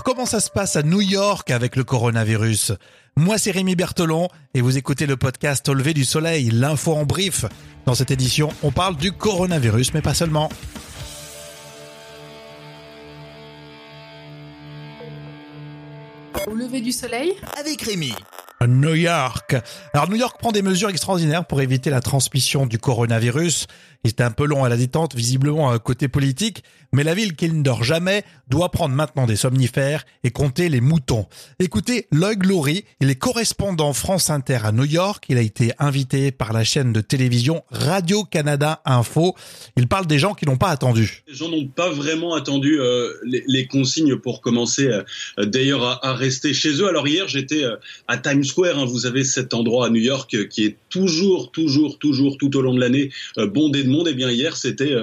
Alors comment ça se passe à New York avec le coronavirus? Moi c'est Rémi Bertolon et vous écoutez le podcast Au lever du soleil, l'info en brief. Dans cette édition, on parle du coronavirus mais pas seulement. Au lever du soleil avec Rémi. New York. Alors New York prend des mesures extraordinaires pour éviter la transmission du coronavirus. Il était un peu long à la détente, visiblement côté politique, mais la ville qui ne dort jamais doit prendre maintenant des somnifères et compter les moutons. Écoutez, Lloyd Laurie, il est correspondant France Inter à New York. Il a été invité par la chaîne de télévision Radio-Canada Info. Il parle des gens qui n'ont pas attendu. Les gens n'ont pas vraiment attendu euh, les, consignes pour commencer euh, d'ailleurs à, à, rester chez eux. Alors hier, j'étais euh, à Times Square. Hein. Vous avez cet endroit à New York euh, qui est toujours, toujours, toujours tout au long de l'année euh, bondé de monde. Et eh bien hier, c'était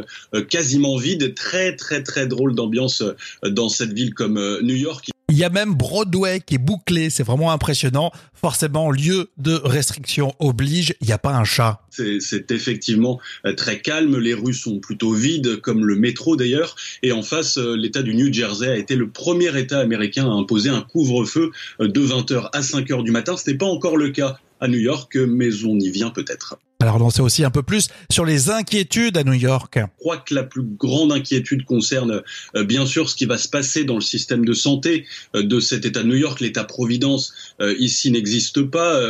quasiment vide. Très, très, très drôle d'ambiance dans cette ville comme New York. Il y a même Broadway qui est bouclé, c'est vraiment impressionnant. Forcément, lieu de restriction oblige, il n'y a pas un chat. C'est effectivement très calme, les rues sont plutôt vides, comme le métro d'ailleurs. Et en face, l'État du New Jersey a été le premier État américain à imposer un couvre-feu de 20h à 5h du matin. Ce n'est pas encore le cas à New York, mais on y vient peut-être. On sait aussi un peu plus sur les inquiétudes à New York. Je crois que la plus grande inquiétude concerne euh, bien sûr ce qui va se passer dans le système de santé euh, de cet État de New York. L'État-providence euh, ici n'existe pas.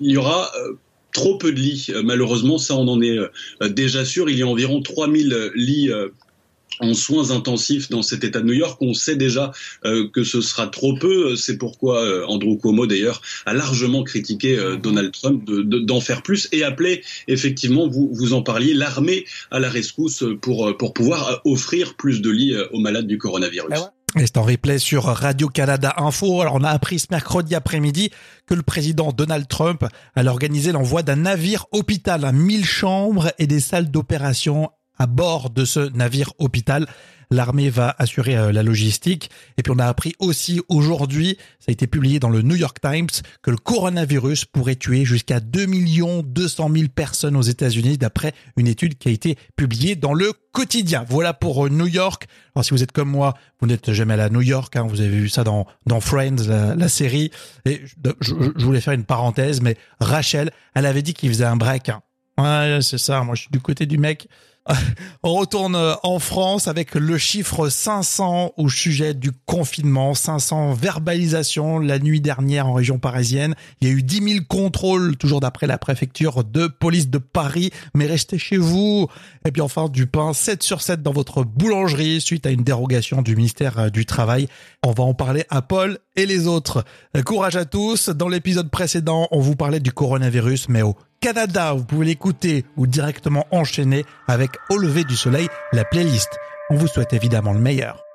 il y aura trop peu de lits. Malheureusement, ça on en est déjà sûr. Il y a environ 3000 lits en soins intensifs dans cet État de New York. On sait déjà euh, que ce sera trop peu. C'est pourquoi euh, Andrew Cuomo, d'ailleurs, a largement critiqué euh, Donald Trump d'en de, faire plus et appelé, effectivement, vous, vous en parliez, l'armée à la rescousse pour, pour pouvoir offrir plus de lits aux malades du coronavirus. Ah et c'est en replay sur Radio-Canada Info. Alors, on a appris ce mercredi après-midi que le président Donald Trump allait organiser l'envoi d'un navire hôpital à 1000 chambres et des salles d'opération à bord de ce navire hôpital. L'armée va assurer euh, la logistique. Et puis on a appris aussi aujourd'hui, ça a été publié dans le New York Times, que le coronavirus pourrait tuer jusqu'à 2 200 000 personnes aux États-Unis d'après une étude qui a été publiée dans le quotidien. Voilà pour euh, New York. Alors si vous êtes comme moi, vous n'êtes jamais allé à New York, hein, vous avez vu ça dans, Friends, la, série. Et je, je, voulais faire une parenthèse, mais Rachel, elle avait dit qu'il faisait un break. Hein. Ouais, c'est ça. Moi, je suis du côté du mec. On retourne en France avec le chiffre 500 au sujet du confinement, 500 verbalisations la nuit dernière en région parisienne. Il y a eu 10 000 contrôles, toujours d'après la préfecture de police de Paris. Mais restez chez vous. Et puis enfin, du pain 7 sur 7 dans votre boulangerie suite à une dérogation du ministère du Travail. On va en parler à Paul et les autres. Courage à tous. Dans l'épisode précédent, on vous parlait du coronavirus, mais au Canada. Vous pouvez l'écouter ou directement enchaîner avec Au lever du soleil, la playlist. On vous souhaite évidemment le meilleur.